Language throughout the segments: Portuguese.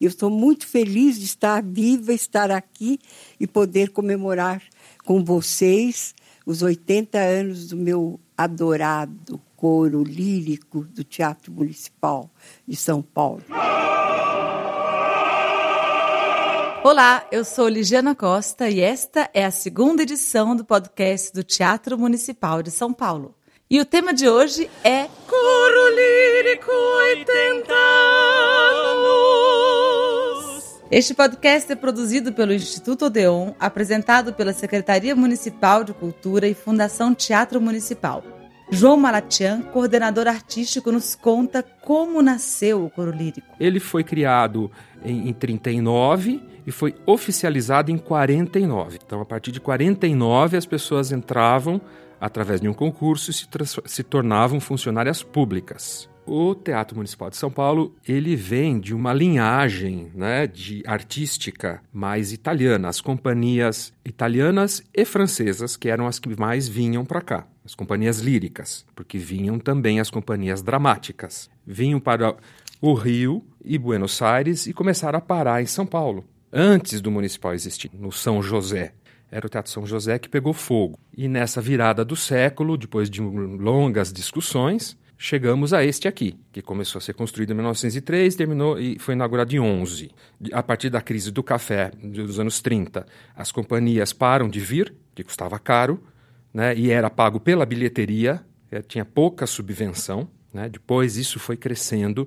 Eu estou muito feliz de estar viva, estar aqui e poder comemorar com vocês os 80 anos do meu adorado coro lírico do Teatro Municipal de São Paulo. Olá, eu sou Ligiana Costa e esta é a segunda edição do podcast do Teatro Municipal de São Paulo. E o tema de hoje é Coro Lírico 80 anos. Este podcast é produzido pelo Instituto Odeon, apresentado pela Secretaria Municipal de Cultura e Fundação Teatro Municipal. João Malatian, coordenador artístico, nos conta como nasceu o coro lírico. Ele foi criado em, em 39 e foi oficializado em 49. Então, a partir de 49, as pessoas entravam através de um concurso e se, se tornavam funcionárias públicas. O Teatro Municipal de São Paulo ele vem de uma linhagem né, de artística mais italiana, as companhias italianas e francesas que eram as que mais vinham para cá, as companhias líricas, porque vinham também as companhias dramáticas, vinham para o Rio e Buenos Aires e começaram a parar em São Paulo antes do municipal existir, no São José. Era o Teatro São José que pegou fogo. E nessa virada do século, depois de longas discussões, chegamos a este aqui, que começou a ser construído em 1903 terminou e foi inaugurado em 11. A partir da crise do café dos anos 30, as companhias param de vir, que custava caro, né, e era pago pela bilheteria, eh, tinha pouca subvenção. Né, depois isso foi crescendo.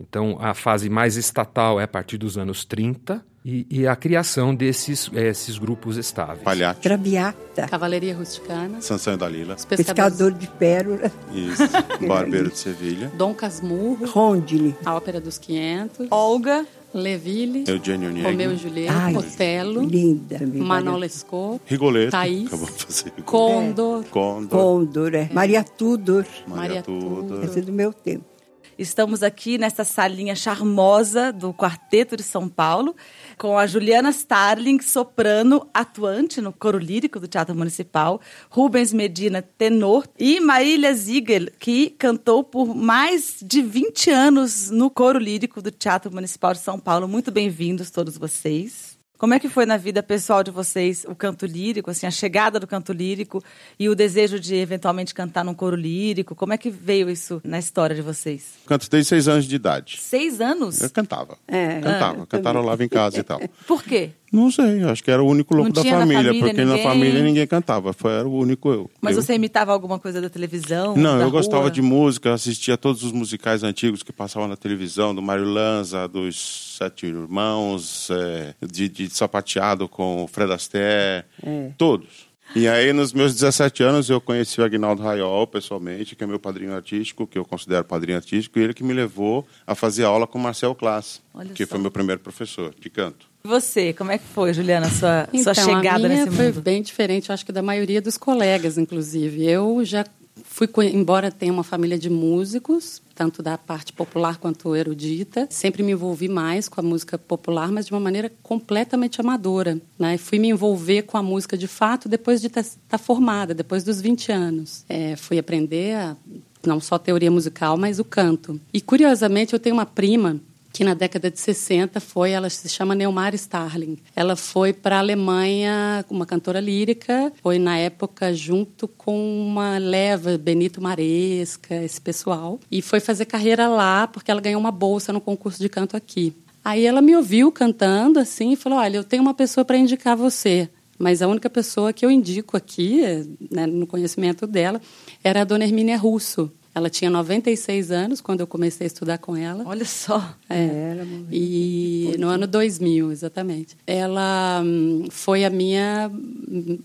Então a fase mais estatal é a partir dos anos 30 e, e a criação desses esses grupos estáveis. Palhate. Traviata. Cavalaria Rusticana. Sansão e Dalila. Pescador de pérola. Isso. Barbeiro de Sevilha. Dom Casmurro. Rondine. A Ópera dos 500. Olga. Leville. Eugênio Niegro. Romeu e Julieta. Ai, Otelo. Linda. Manon Lescaut. Rigoletto. Thaís. Acabou de fazer. Condor. Condor. Condor, é. Maria Tudor. Maria Maria Tudor. Essa é do meu tempo. Estamos aqui nesta salinha charmosa do Quarteto de São Paulo, com a Juliana Starling, soprano, atuante no coro lírico do Teatro Municipal, Rubens Medina, tenor, e Marília Ziegel, que cantou por mais de 20 anos no coro lírico do Teatro Municipal de São Paulo. Muito bem-vindos todos vocês. Como é que foi na vida pessoal de vocês o canto lírico, assim, a chegada do canto lírico e o desejo de eventualmente cantar num coro lírico? Como é que veio isso na história de vocês? Canto desde seis anos de idade. Seis anos? Eu cantava. É, Cantava. ah, Cantarolava em casa e tal. Por quê? Não sei, acho que era o único louco da família, família porque ninguém? na família ninguém cantava, foi, era o único eu. Mas eu. você imitava alguma coisa da televisão? Não, da eu gostava rua? de música, assistia todos os musicais antigos que passavam na televisão, do Mário Lanza, dos Sete Irmãos, é, de, de Sapateado com o Fred Astaire, todos. E aí, nos meus 17 anos, eu conheci o Agnaldo Raiol pessoalmente, que é meu padrinho artístico, que eu considero padrinho artístico, e ele que me levou a fazer aula com Marcel Klass, Olha que só. foi meu primeiro professor de canto. E Você, como é que foi, Juliana, sua, Então, sua chegada a minha nesse foi mundo? bem diferente, eu acho que da maioria dos colegas, inclusive. Eu já fui, embora tenha uma família de músicos, tanto da parte popular quanto erudita, sempre me envolvi mais com a música popular, mas de uma maneira completamente amadora. Né? Fui me envolver com a música de fato depois de estar formada, depois dos 20 anos. É, fui aprender a, não só teoria musical, mas o canto. E, curiosamente, eu tenho uma prima que na década de 60 foi, ela se chama Neumar Starling. Ela foi para a Alemanha, uma cantora lírica, foi na época junto com uma leva, Benito Maresca, esse pessoal, e foi fazer carreira lá porque ela ganhou uma bolsa no concurso de canto aqui. Aí ela me ouviu cantando assim e falou: Olha, eu tenho uma pessoa para indicar você. Mas a única pessoa que eu indico aqui, né, no conhecimento dela, era a dona Hermínia Russo. Ela tinha 96 anos quando eu comecei a estudar com ela. Olha só. É. E no ano 2000, exatamente. Ela hum, foi a minha,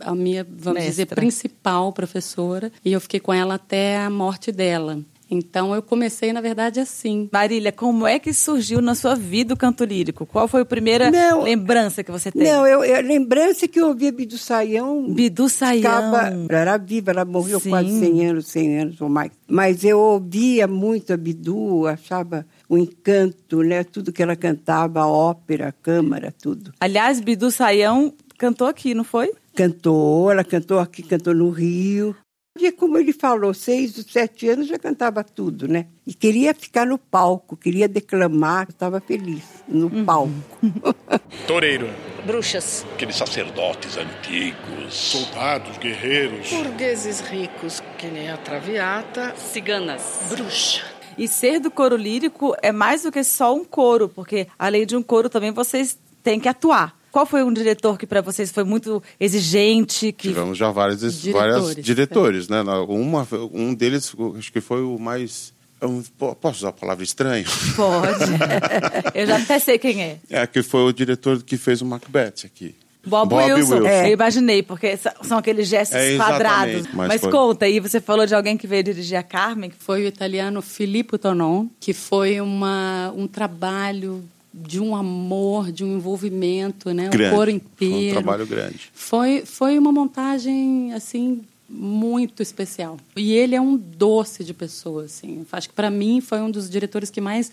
a minha, vamos dizer, Mestra. principal professora. E eu fiquei com ela até a morte dela. Então eu comecei, na verdade, assim. Marília, como é que surgiu na sua vida o canto lírico? Qual foi a primeira Não. lembrança que você tem? Não, eu, eu lembrança que eu ouvia Bidu Saião. Bidu Saião. ficava- Ela era viva, ela morreu Sim. quase 100 anos, 100 anos ou mais. Mas eu ouvia muito a Bidu, achava o encanto, né? Tudo que ela cantava, a ópera, a câmara, tudo. Aliás, Bidu Saião cantou aqui, não foi? Cantou, ela cantou aqui, cantou no Rio. E como ele falou, seis ou sete anos já cantava tudo, né? E queria ficar no palco, queria declamar, estava feliz no uhum. palco. Toureiro. Bruxas. Aqueles sacerdotes antigos. Soldados, guerreiros. Burgueses ricos, que nem a Traviata. Ciganas. Bruxa. E ser do coro lírico é mais do que só um coro, porque além de um coro também vocês têm que atuar. Qual foi um diretor que para vocês foi muito exigente? Que... Tivemos já vários diretores, várias diretores, né? Uma, um deles, acho que foi o mais eu posso usar a palavra estranho? Pode. Eu já até sei quem é. É, que foi o diretor que fez o Macbeth aqui. Bob, Bob Wilson. Wilson. É. Eu imaginei, porque são aqueles gestos é, quadrados. Mas, Mas foi... conta aí, você falou de alguém que veio dirigir a Carmen. Foi o italiano Filippo Tonon, que foi uma, um trabalho de um amor, de um envolvimento, né? Grande. O coro inteiro. Foi um trabalho grande. Foi, foi uma montagem, assim, muito especial. E ele é um doce de pessoa, assim. Acho que para mim foi um dos diretores que mais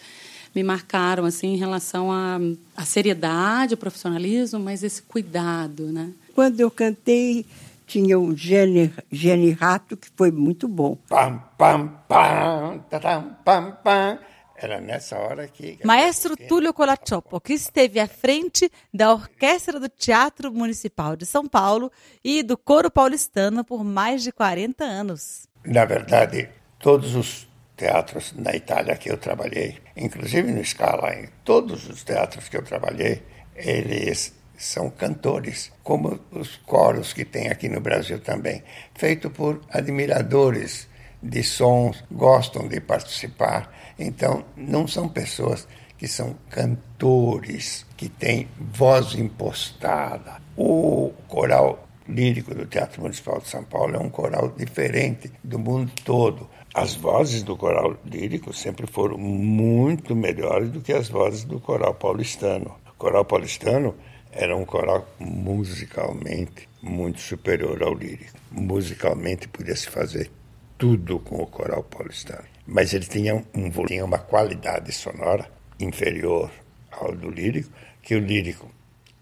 me marcaram, assim, em relação à, à seriedade, ao profissionalismo, mas esse cuidado, né? Quando eu cantei, tinha o Gene, Gene Rato, que foi muito bom. Pam, pam, pam, tatam, pam, pam. Era nessa hora que. Maestro Túlio Colaccioppo, que esteve à frente da Orquestra do Teatro Municipal de São Paulo e do Coro Paulistano por mais de 40 anos. Na verdade, todos os teatros na Itália que eu trabalhei, inclusive no Scala, em todos os teatros que eu trabalhei, eles são cantores, como os coros que tem aqui no Brasil também, feito por admiradores de sons, gostam de participar. Então, não são pessoas que são cantores, que têm voz impostada. O coral lírico do Teatro Municipal de São Paulo é um coral diferente do mundo todo. As vozes do coral lírico sempre foram muito melhores do que as vozes do coral paulistano. O coral paulistano era um coral musicalmente muito superior ao lírico. Musicalmente podia se fazer tudo com o coral paulistano. Mas ele tinha, um, tinha uma qualidade sonora inferior ao do lírico, que o lírico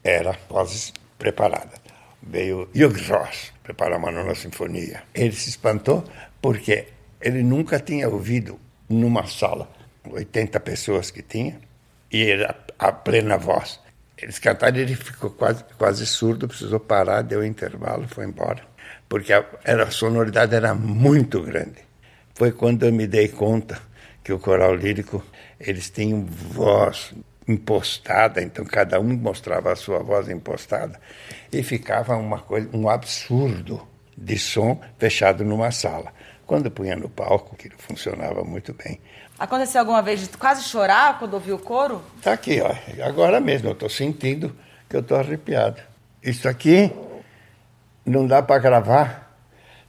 era quase preparada. Veio Hugh Ross preparar uma nona sinfonia. Ele se espantou porque ele nunca tinha ouvido numa sala 80 pessoas que tinha e era a plena voz. Eles cantaram ele ficou quase, quase surdo, precisou parar, deu intervalo, foi embora porque a, era, a sonoridade era muito grande. Foi quando eu me dei conta que o coral lírico eles tinham voz impostada, então cada um mostrava a sua voz impostada e ficava uma coisa, um absurdo de som fechado numa sala. Quando punha no palco, aquilo funcionava muito bem. Aconteceu alguma vez de quase chorar quando ouviu o coro? Tá aqui, ó. Agora mesmo eu estou sentindo que eu estou arrepiado. Isso aqui não dá para gravar,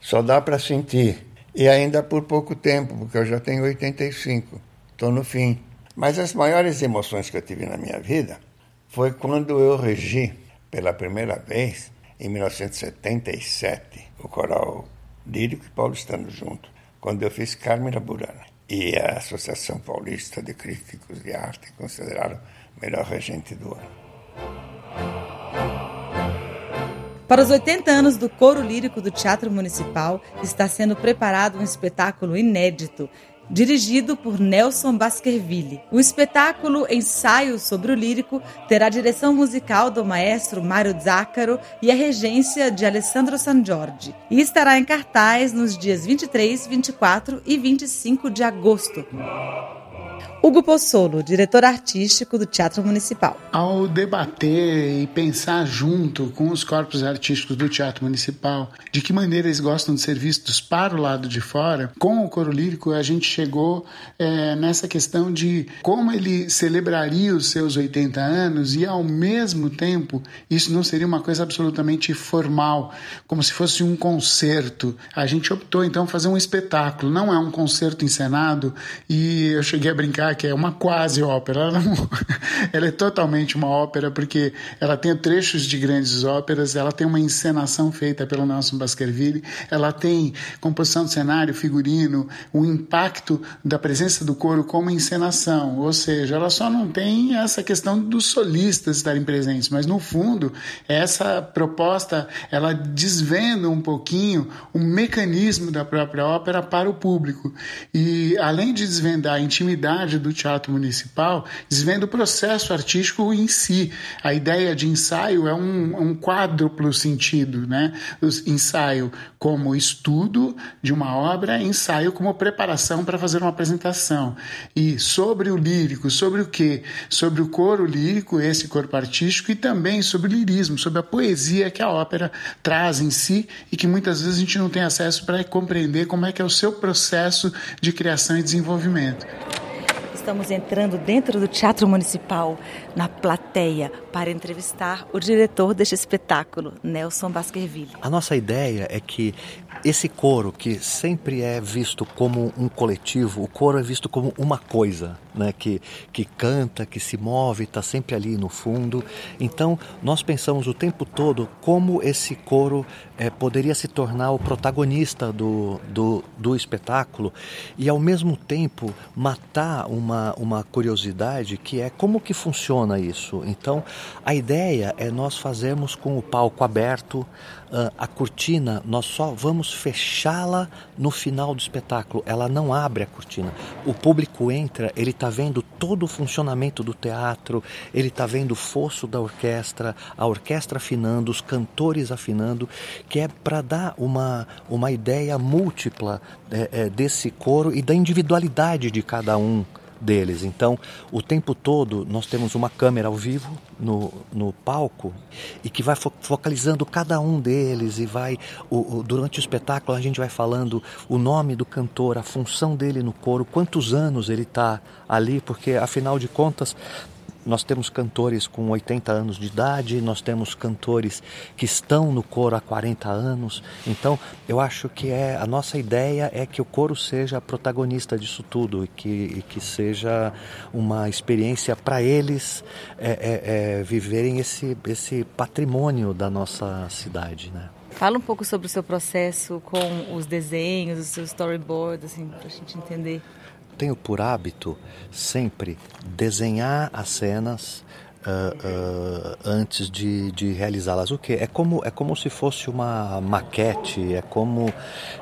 só dá para sentir. E ainda por pouco tempo, porque eu já tenho 85, estou no fim. Mas as maiores emoções que eu tive na minha vida foi quando eu regi pela primeira vez, em 1977, o coral lírico e paulistano junto, quando eu fiz Carmen Burana. E a Associação Paulista de Críticos de Arte consideraram melhor regente do ano. Para os 80 anos do coro lírico do Teatro Municipal, está sendo preparado um espetáculo inédito, dirigido por Nelson Baskerville. O espetáculo Ensaio sobre o Lírico terá direção musical do maestro Mário Zácaro e a regência de Alessandro San e estará em cartaz nos dias 23, 24 e 25 de agosto. Hugo Pozzolo, diretor artístico do Teatro Municipal. Ao debater e pensar junto com os corpos artísticos do Teatro Municipal de que maneira eles gostam de ser vistos para o lado de fora, com o coro lírico a gente chegou é, nessa questão de como ele celebraria os seus 80 anos e ao mesmo tempo isso não seria uma coisa absolutamente formal, como se fosse um concerto. A gente optou então fazer um espetáculo, não é um concerto encenado e eu cheguei a brincar que é uma quase ópera. Ela, não, ela é totalmente uma ópera porque ela tem trechos de grandes óperas, ela tem uma encenação feita pelo Nelson Baskerville, ela tem composição de cenário, figurino, o impacto da presença do coro como encenação, ou seja, ela só não tem essa questão dos solistas estarem presentes, mas no fundo essa proposta ela desvenda um pouquinho o mecanismo da própria ópera para o público e além de desvendar a intimidade do teatro municipal, desvenda o processo artístico em si. A ideia de ensaio é um, um quádruplo sentido, né? O ensaio como estudo de uma obra, ensaio como preparação para fazer uma apresentação. E sobre o lírico, sobre o quê? Sobre o coro lírico, esse corpo artístico, e também sobre o lirismo, sobre a poesia que a ópera traz em si e que muitas vezes a gente não tem acesso para compreender como é que é o seu processo de criação e desenvolvimento. Estamos entrando dentro do Teatro Municipal, na plateia, para entrevistar o diretor deste espetáculo, Nelson Baskerville. A nossa ideia é que esse coro, que sempre é visto como um coletivo, o coro é visto como uma coisa, né? que, que canta, que se move, está sempre ali no fundo. Então, nós pensamos o tempo todo como esse coro é, poderia se tornar o protagonista do, do, do espetáculo e, ao mesmo tempo, matar uma, uma curiosidade que é como que funciona isso. Então, a ideia é nós fazermos com o palco aberto, a cortina, nós só vamos fechá-la no final do espetáculo. Ela não abre a cortina. O público entra, ele está vendo todo o funcionamento do teatro, ele está vendo o fosso da orquestra, a orquestra afinando, os cantores afinando, que é para dar uma, uma ideia múltipla é, é, desse coro e da individualidade de cada um deles. Então, o tempo todo nós temos uma câmera ao vivo no, no palco e que vai fo focalizando cada um deles e vai o, o, durante o espetáculo a gente vai falando o nome do cantor, a função dele no coro, quantos anos ele está ali, porque afinal de contas nós temos cantores com 80 anos de idade, nós temos cantores que estão no coro há 40 anos. Então, eu acho que é a nossa ideia é que o coro seja protagonista disso tudo e que, e que seja uma experiência para eles é, é, é, viverem esse, esse patrimônio da nossa cidade, né? Fala um pouco sobre o seu processo com os desenhos, o seu storyboard, assim, para a gente entender tenho por hábito sempre desenhar as cenas uh, uh, antes de, de realizá-las. O que é como é como se fosse uma maquete. É como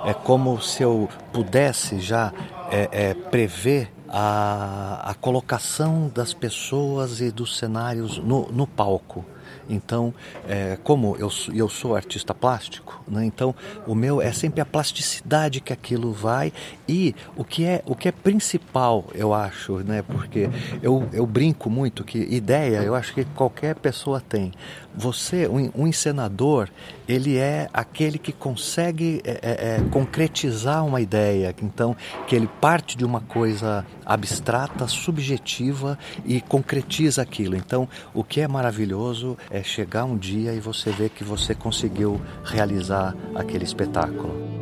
é como se eu pudesse já é, é, prever a, a colocação das pessoas e dos cenários no, no palco. Então, é, como eu, eu sou artista plástico, né, então o meu é sempre a plasticidade que aquilo vai e o que é o que é principal, eu acho, né, porque eu, eu brinco muito que ideia, eu acho que qualquer pessoa tem. Você, um, um encenador, ele é aquele que consegue é, é, é, concretizar uma ideia, então que ele parte de uma coisa abstrata, subjetiva e concretiza aquilo. Então, o que é maravilhoso é chegar um dia e você ver que você conseguiu realizar aquele espetáculo.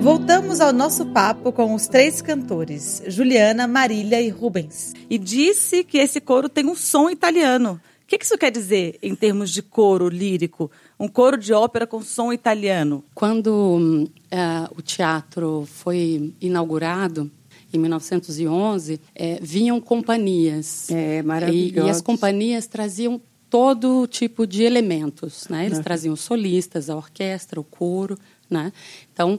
Voltamos ao nosso papo com os três cantores, Juliana, Marília e Rubens. E disse que esse coro tem um som italiano. O que isso quer dizer em termos de coro lírico? Um coro de ópera com som italiano? Quando uh, o teatro foi inaugurado, em 1911, é, vinham companhias. É, maravilhoso. E, e, as companhias traziam todo tipo de elementos, né? Eles traziam solistas, a orquestra, o coro, né? Então,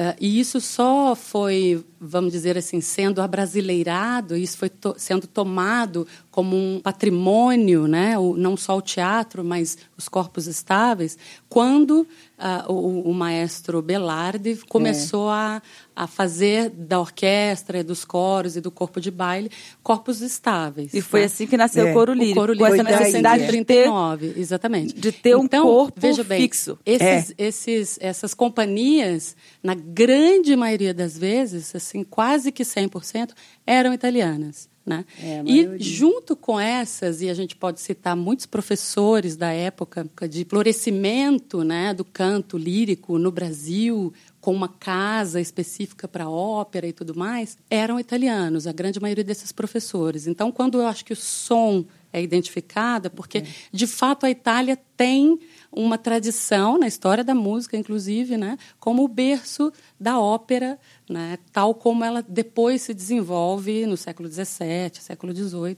Uh, e isso só foi, vamos dizer assim, sendo abrasileirado, isso foi to sendo tomado como um patrimônio, né? O, não só o teatro, mas os corpos estáveis, quando uh, o, o, maestro Belardi começou é. a, a fazer da orquestra, dos coros e do corpo de baile corpos estáveis. E foi né? assim que nasceu é. o coro lírico. O coro lírico com essa necessidade de ter, exatamente. De ter então, um corpo veja bem, fixo. Esses, é. esses, essas companhias, na grande maioria das vezes, assim, quase que 100%, eram italianas. Né? É, e junto com essas, e a gente pode citar muitos professores da época de florescimento né, do canto lírico no Brasil, com uma casa específica para ópera e tudo mais, eram italianos, a grande maioria desses professores. Então, quando eu acho que o som é identificado, é porque, de fato, a Itália tem uma tradição na história da música, inclusive, né, como o berço da ópera, né, tal como ela depois se desenvolve no século XVII, século XVIII,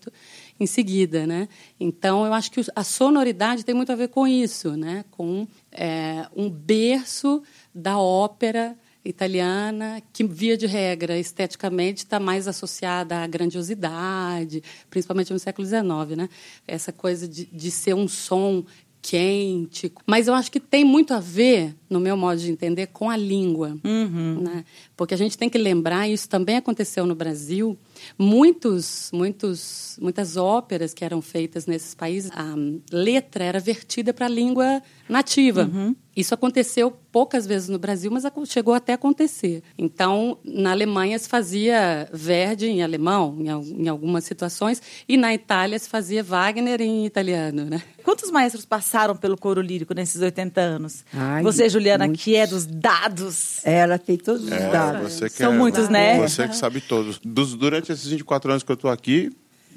em seguida, né. Então, eu acho que a sonoridade tem muito a ver com isso, né, com é, um berço da ópera italiana, que, via de regra, esteticamente está mais associada à grandiosidade, principalmente no século XIX. Né? Essa coisa de, de ser um som quente. Mas eu acho que tem muito a ver, no meu modo de entender, com a língua. Uhum. Né? Porque a gente tem que lembrar, e isso também aconteceu no Brasil, muitos, muitos, muitas óperas que eram feitas nesses países, a letra era vertida para a língua nativa. Uhum. Isso aconteceu poucas vezes no Brasil, mas chegou até a acontecer. Então, na Alemanha se fazia Verdi em alemão, em, algumas situações, e na Itália se fazia Wagner em italiano, né? Quantos maestros passaram pelo coro lírico nesses 80 anos? Ai, você, Juliana, muitos. que é dos dados. Ela tem todos os é, dados. São é, muitos, né? Você que sabe todos. Dos, durante esses 24 anos que eu estou aqui,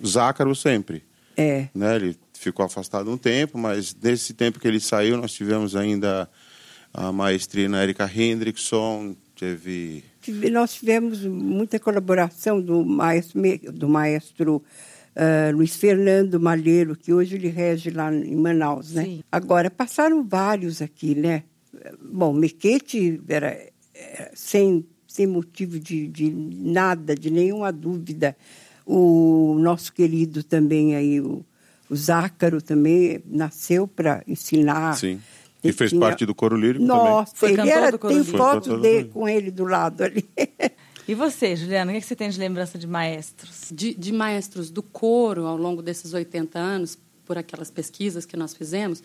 Zácaro sempre. É. Né? Ele ficou afastado um tempo, mas nesse tempo que ele saiu, nós tivemos ainda a maestrina Erika Hendrickson, teve... Nós tivemos muita colaboração do maestro, do maestro uh, Luiz Fernando Malheiro, que hoje ele rege lá em Manaus, né? Sim. Agora, passaram vários aqui, né? Bom, Mequete era, era sem, sem motivo de, de nada, de nenhuma dúvida. O nosso querido também aí, o, o Zácaro também nasceu para ensinar. Sim. E fez tinha... parte do coro lírico Nossa, também. ele era, tem foto dele com ele do lado ali. E você, Juliana, o que você tem de lembrança de maestros? De, de, maestros do coro ao longo desses 80 anos, por aquelas pesquisas que nós fizemos,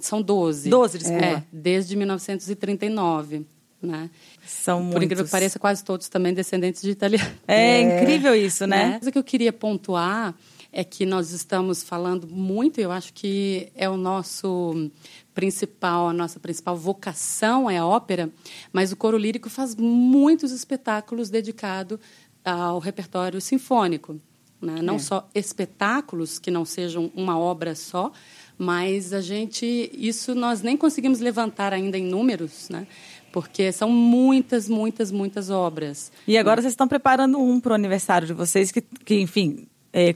são 12. 12, desculpa. É, desde 1939. Né? São Por muitos. incrível que pareça, quase todos também descendentes de italianos. É, é incrível isso, né? né? Mas o que eu queria pontuar é que nós estamos falando muito, eu acho que é o nosso principal, a nossa principal vocação é a ópera, mas o coro lírico faz muitos espetáculos dedicados ao repertório sinfônico. Né? Não é. só espetáculos que não sejam uma obra só, mas a gente isso nós nem conseguimos levantar ainda em números, né? Porque são muitas, muitas, muitas obras. E agora vocês estão preparando um para o aniversário de vocês que, que enfim, é,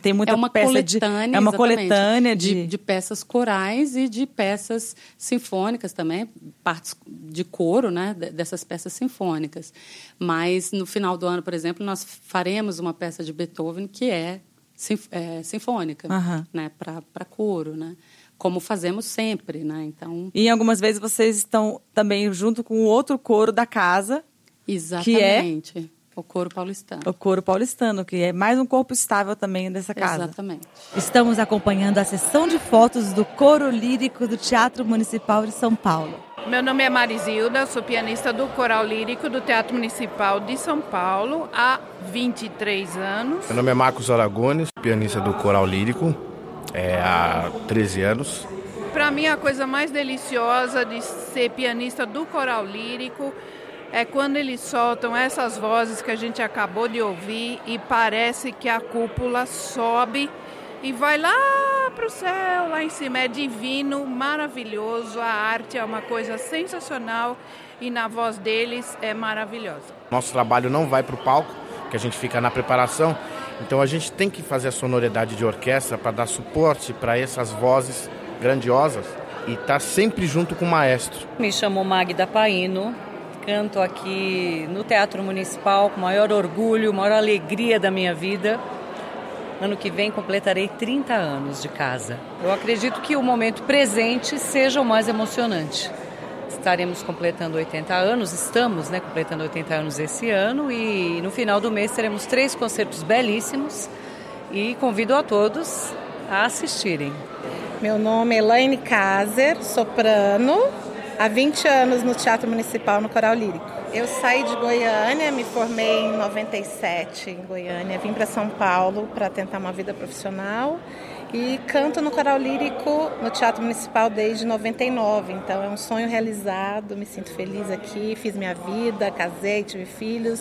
tem muita é uma peça coletânea, de é uma coletânea de... de... de peças corais e de peças sinfônicas também, partes de coro, né, dessas peças sinfônicas. Mas no final do ano, por exemplo, nós faremos uma peça de Beethoven que é, sinf é sinfônica, uhum. né, para coro, né? Como fazemos sempre, né? Então. E algumas vezes vocês estão também junto com o outro coro da casa. Exatamente. Que é o coro paulistano. O coro paulistano, que é mais um corpo estável também dessa casa. Exatamente. Estamos acompanhando a sessão de fotos do coro lírico do Teatro Municipal de São Paulo. Meu nome é Marizilda, sou pianista do Coral Lírico do Teatro Municipal de São Paulo há 23 anos. Meu nome é Marcos Aragones, pianista do Coral Lírico é, há 13 anos. Para mim, a coisa mais deliciosa de ser pianista do Coral Lírico é quando eles soltam essas vozes que a gente acabou de ouvir e parece que a cúpula sobe e vai lá para o céu, lá em cima. É divino, maravilhoso. A arte é uma coisa sensacional e na voz deles é maravilhosa. Nosso trabalho não vai para o palco, que a gente fica na preparação. Então a gente tem que fazer a sonoridade de orquestra para dar suporte para essas vozes grandiosas e estar tá sempre junto com o maestro. Me chamo Magda Paino, canto aqui no Teatro Municipal com maior orgulho, maior alegria da minha vida. Ano que vem completarei 30 anos de casa. Eu acredito que o momento presente seja o mais emocionante. Estaremos completando 80 anos, estamos né, completando 80 anos esse ano e no final do mês teremos três concertos belíssimos e convido a todos a assistirem. Meu nome é Elaine Kazer, soprano, há 20 anos no Teatro Municipal no Coral Lírico. Eu saí de Goiânia, me formei em 97 em Goiânia, vim para São Paulo para tentar uma vida profissional e canto no coral lírico no Teatro Municipal desde 99. Então é um sonho realizado, me sinto feliz aqui, fiz minha vida, casei, tive filhos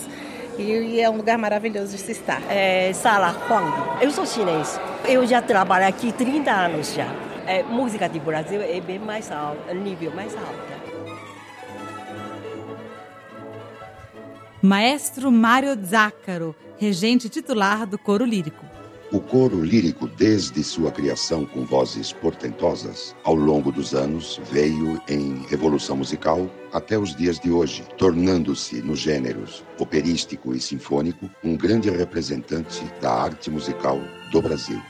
e, é um lugar maravilhoso de se estar. É Sala Huang. Eu sou chinês. Eu já trabalho aqui 30 anos já. É, música de Brasil é bem mais alta, nível mais alto. Maestro Mário Zácaro, regente titular do coro lírico. O coro lírico, desde sua criação com vozes portentosas, ao longo dos anos veio em evolução musical até os dias de hoje, tornando-se, nos gêneros operístico e sinfônico, um grande representante da arte musical do Brasil.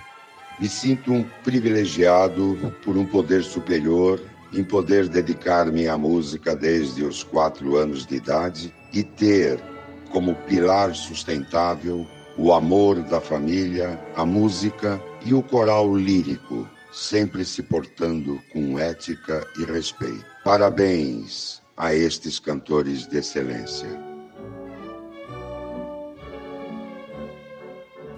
Me sinto um privilegiado por um poder superior em poder dedicar-me à música desde os quatro anos de idade e ter como pilar sustentável o amor da família, a música e o coral lírico, sempre se portando com ética e respeito. Parabéns a estes cantores de excelência.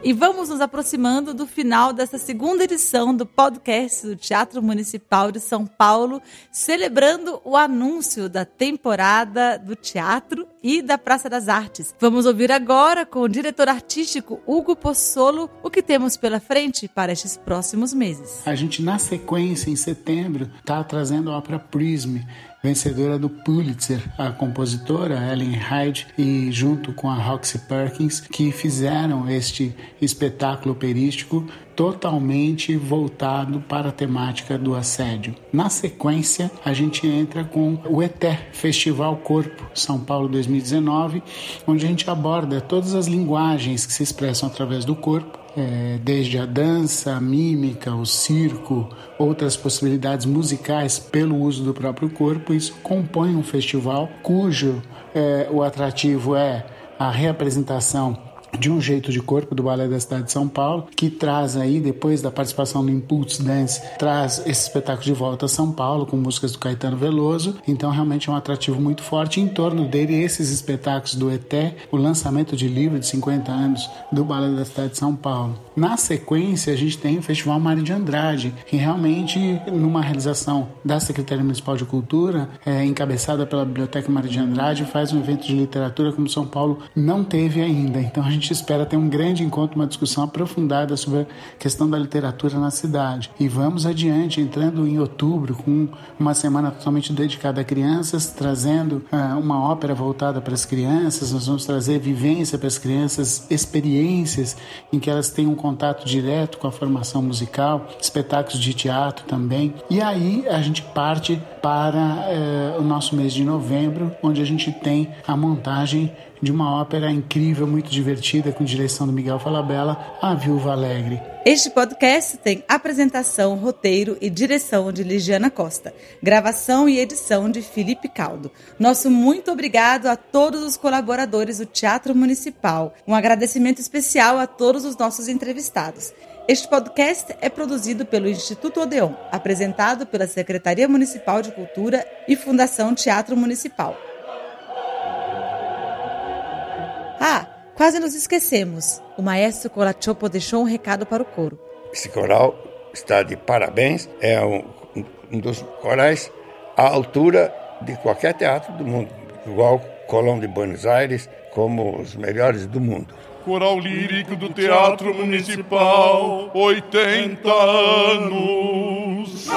E vamos nos aproximando do final dessa segunda edição do podcast do Teatro Municipal de São Paulo, celebrando o anúncio da temporada do teatro e da Praça das Artes. Vamos ouvir agora com o diretor artístico Hugo Pozzolo o que temos pela frente para estes próximos meses. A gente, na sequência, em setembro, está trazendo a ópera Prism vencedora do Pulitzer, a compositora Ellen Hyde e junto com a Roxy Perkins, que fizeram este espetáculo operístico totalmente voltado para a temática do assédio. Na sequência, a gente entra com o ETE Festival Corpo São Paulo 2019, onde a gente aborda todas as linguagens que se expressam através do corpo é, desde a dança, a mímica, o circo, outras possibilidades musicais pelo uso do próprio corpo. Isso compõe um festival cujo é, o atrativo é a reapresentação de um jeito de corpo do Balé da Cidade de São Paulo, que traz aí, depois da participação no Impulse Dance, traz esse espetáculo de volta a São Paulo, com músicas do Caetano Veloso. Então, realmente é um atrativo muito forte. Em torno dele, esses espetáculos do ETE, o lançamento de livro de 50 anos do Balé da Cidade de São Paulo. Na sequência, a gente tem o Festival Mário de Andrade, que realmente, numa realização da Secretaria Municipal de Cultura, é, encabeçada pela Biblioteca Mário de Andrade, faz um evento de literatura como São Paulo não teve ainda. Então, a gente gente espera ter um grande encontro, uma discussão aprofundada sobre a questão da literatura na cidade. E vamos adiante, entrando em outubro, com uma semana totalmente dedicada a crianças, trazendo uh, uma ópera voltada para as crianças. Nós vamos trazer vivência para as crianças, experiências em que elas têm um contato direto com a formação musical, espetáculos de teatro também. E aí a gente parte para uh, o nosso mês de novembro, onde a gente tem a montagem de uma ópera incrível, muito divertida, com direção do Miguel Falabella, A Viúva Alegre. Este podcast tem apresentação, roteiro e direção de Ligiana Costa, gravação e edição de Felipe Caldo. Nosso muito obrigado a todos os colaboradores do Teatro Municipal. Um agradecimento especial a todos os nossos entrevistados. Este podcast é produzido pelo Instituto Odeon, apresentado pela Secretaria Municipal de Cultura e Fundação Teatro Municipal. Ah, quase nos esquecemos. O maestro Colachopo deixou um recado para o coro. Esse coral está de parabéns. É um, um dos corais à altura de qualquer teatro do mundo, igual Colón de Buenos Aires, como os melhores do mundo. Coral Lírico do Teatro Municipal, 80 anos.